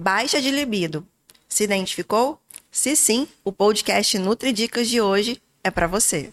Baixa de libido. Se identificou? Se sim, o podcast Nutri Dicas de hoje é para você.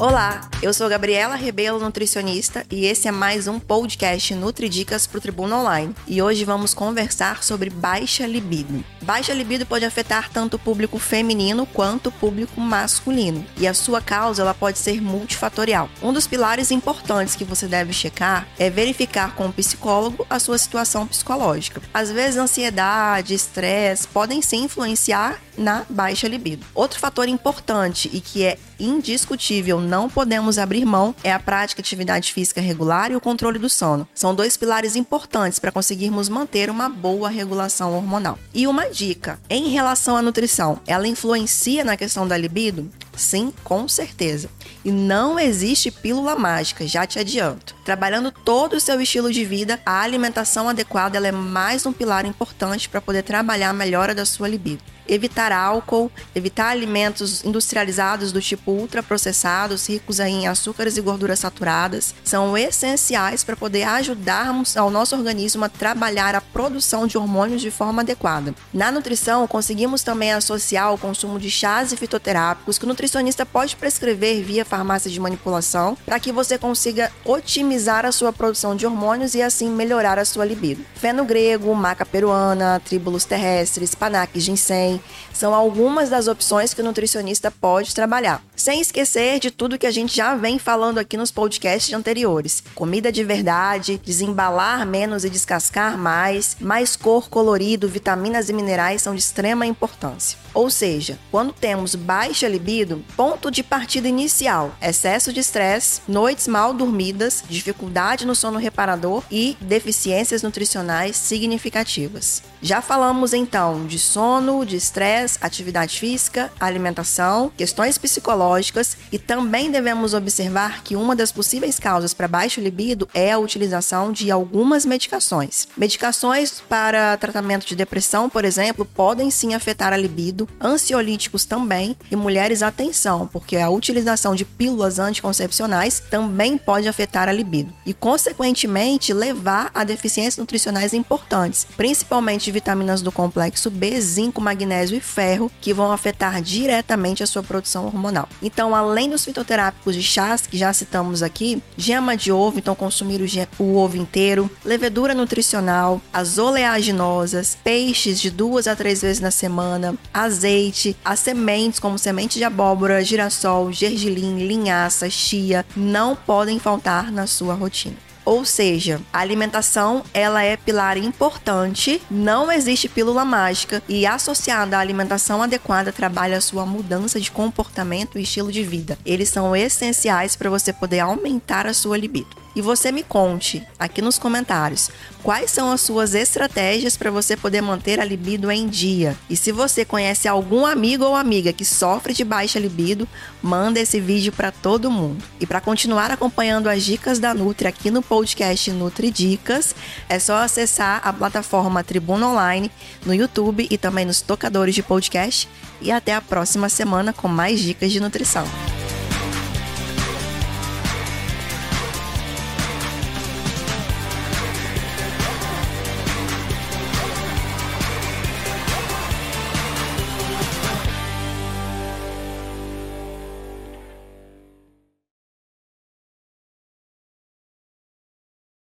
Olá, eu sou Gabriela Rebelo, nutricionista, e esse é mais um podcast NutriDicas para o Tribuna Online. E hoje vamos conversar sobre baixa libido. Baixa libido pode afetar tanto o público feminino quanto o público masculino, e a sua causa ela pode ser multifatorial. Um dos pilares importantes que você deve checar é verificar com o psicólogo a sua situação psicológica. Às vezes, ansiedade, estresse podem se influenciar na baixa libido. Outro fator importante e que é indiscutível, não podemos abrir mão, é a prática de atividade física regular e o controle do sono. São dois pilares importantes para conseguirmos manter uma boa regulação hormonal. E uma dica: em relação à nutrição, ela influencia na questão da libido? Sim, com certeza. E não existe pílula mágica, já te adianto. Trabalhando todo o seu estilo de vida, a alimentação adequada é mais um pilar importante para poder trabalhar a melhora da sua libido evitar álcool, evitar alimentos industrializados do tipo ultraprocessados, ricos em açúcares e gorduras saturadas, são essenciais para poder ajudarmos ao nosso organismo a trabalhar a produção de hormônios de forma adequada. Na nutrição, conseguimos também associar o consumo de chás e fitoterápicos que o nutricionista pode prescrever via farmácia de manipulação para que você consiga otimizar a sua produção de hormônios e assim melhorar a sua libido. Feno grego, maca peruana, tríbulos terrestres, panaque ginseng, são algumas das opções que o nutricionista pode trabalhar. Sem esquecer de tudo que a gente já vem falando aqui nos podcasts anteriores: comida de verdade, desembalar menos e descascar mais, mais cor, colorido, vitaminas e minerais são de extrema importância. Ou seja, quando temos baixa libido, ponto de partida inicial: excesso de estresse, noites mal dormidas, dificuldade no sono reparador e deficiências nutricionais significativas. Já falamos então de sono, de estresse, atividade física, alimentação, questões psicológicas e também devemos observar que uma das possíveis causas para baixo libido é a utilização de algumas medicações. Medicações para tratamento de depressão, por exemplo, podem sim afetar a libido, ansiolíticos também, e mulheres atenção, porque a utilização de pílulas anticoncepcionais também pode afetar a libido e consequentemente levar a deficiências nutricionais importantes, principalmente vitaminas do complexo B, zinco, magnésio e ferro, que vão afetar diretamente a sua produção hormonal. Então, além dos fitoterápicos de chás que já citamos aqui, gema de ovo, então consumir o, o ovo inteiro, levedura nutricional, as oleaginosas, peixes de duas a três vezes na semana, azeite, as sementes como semente de abóbora, girassol, gergelim, linhaça, chia, não podem faltar na sua rotina. Ou seja, a alimentação ela é pilar importante, não existe pílula mágica e associada à alimentação adequada trabalha a sua mudança de comportamento e estilo de vida. Eles são essenciais para você poder aumentar a sua libido. E você me conte aqui nos comentários quais são as suas estratégias para você poder manter a libido em dia. E se você conhece algum amigo ou amiga que sofre de baixa libido, manda esse vídeo para todo mundo. E para continuar acompanhando as dicas da Nutri aqui no podcast Nutri Dicas, é só acessar a plataforma Tribuna Online no YouTube e também nos tocadores de podcast. E até a próxima semana com mais dicas de nutrição.